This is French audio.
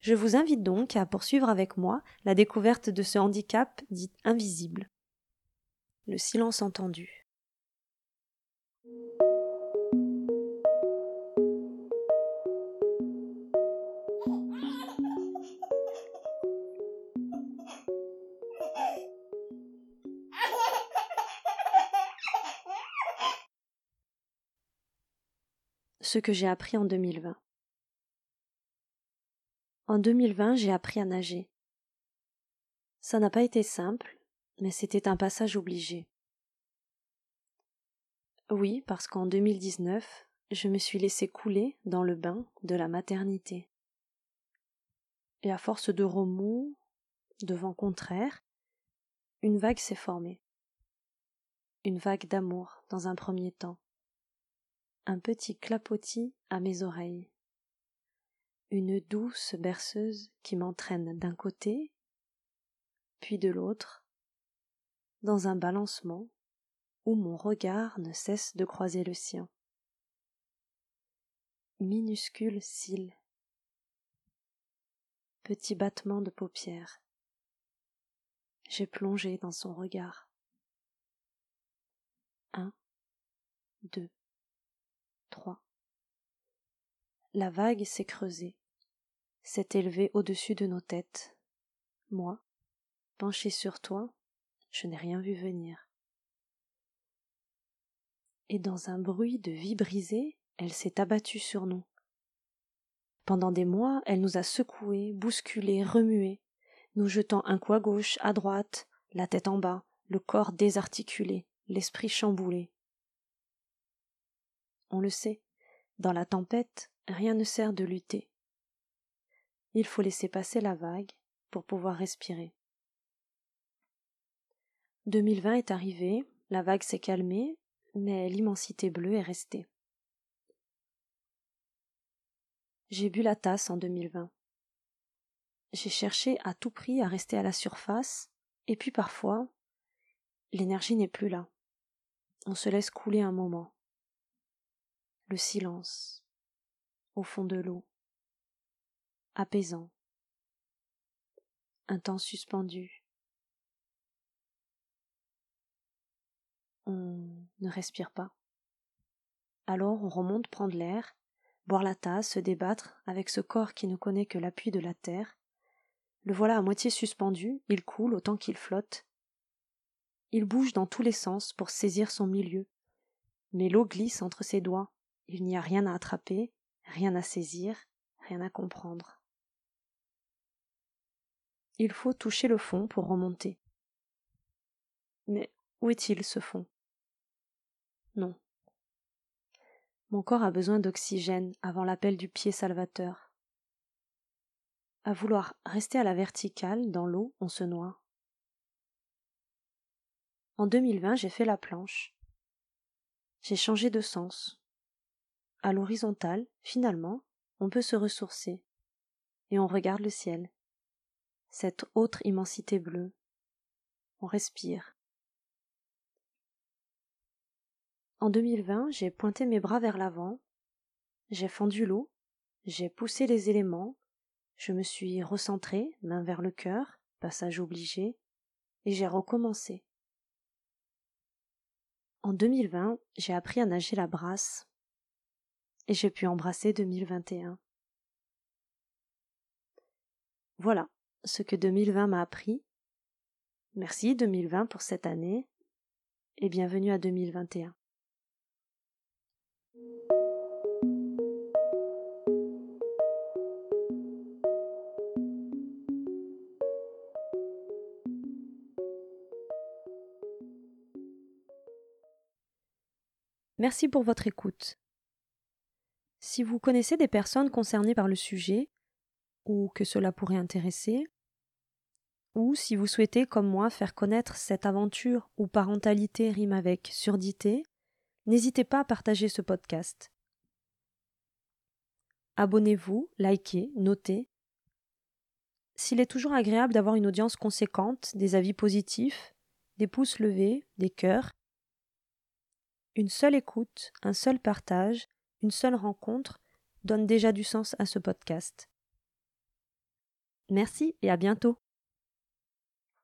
Je vous invite donc à poursuivre avec moi la découverte de ce handicap dit invisible. Le silence entendu. Ce que j'ai appris en 2020. En 2020, j'ai appris à nager. Ça n'a pas été simple, mais c'était un passage obligé. Oui, parce qu'en 2019, je me suis laissé couler dans le bain de la maternité. Et à force de remous, de vents contraires, une vague s'est formée. Une vague d'amour dans un premier temps. Un petit clapotis à mes oreilles une douce berceuse qui m'entraîne d'un côté, puis de l'autre, dans un balancement où mon regard ne cesse de croiser le sien. Minuscule cils, petit battement de paupières. J'ai plongé dans son regard. Un, deux, trois. La vague s'est creusée s'est élevé au-dessus de nos têtes. Moi, penché sur toi, je n'ai rien vu venir. Et dans un bruit de vie brisée, elle s'est abattue sur nous. Pendant des mois, elle nous a secoués, bousculés, remués, nous jetant un coup à gauche, à droite, la tête en bas, le corps désarticulé, l'esprit chamboulé. On le sait, dans la tempête, rien ne sert de lutter. Il faut laisser passer la vague pour pouvoir respirer. 2020 est arrivé, la vague s'est calmée, mais l'immensité bleue est restée. J'ai bu la tasse en 2020. J'ai cherché à tout prix à rester à la surface, et puis parfois, l'énergie n'est plus là. On se laisse couler un moment. Le silence, au fond de l'eau apaisant. Un temps suspendu. On ne respire pas. Alors on remonte prendre l'air, boire la tasse, se débattre avec ce corps qui ne connaît que l'appui de la terre. Le voilà à moitié suspendu, il coule autant qu'il flotte. Il bouge dans tous les sens pour saisir son milieu. Mais l'eau glisse entre ses doigts. Il n'y a rien à attraper, rien à saisir, rien à comprendre. Il faut toucher le fond pour remonter. Mais où est-il ce fond? Non. Mon corps a besoin d'oxygène avant l'appel du pied salvateur. À vouloir rester à la verticale, dans l'eau, on se noie. En 2020, j'ai fait la planche. J'ai changé de sens. À l'horizontale, finalement, on peut se ressourcer. Et on regarde le ciel cette autre immensité bleue. On respire. En 2020, j'ai pointé mes bras vers l'avant, j'ai fendu l'eau, j'ai poussé les éléments, je me suis recentré, main vers le cœur, passage obligé, et j'ai recommencé. En 2020, j'ai appris à nager la brasse, et j'ai pu embrasser 2021. Voilà ce que 2020 m'a appris. Merci 2020 pour cette année et bienvenue à 2021. Merci pour votre écoute. Si vous connaissez des personnes concernées par le sujet, ou que cela pourrait intéresser, ou si vous souhaitez, comme moi, faire connaître cette aventure où parentalité rime avec surdité, n'hésitez pas à partager ce podcast. Abonnez-vous, likez, notez. S'il est toujours agréable d'avoir une audience conséquente, des avis positifs, des pouces levés, des cœurs, une seule écoute, un seul partage, une seule rencontre donne déjà du sens à ce podcast. Merci et à bientôt.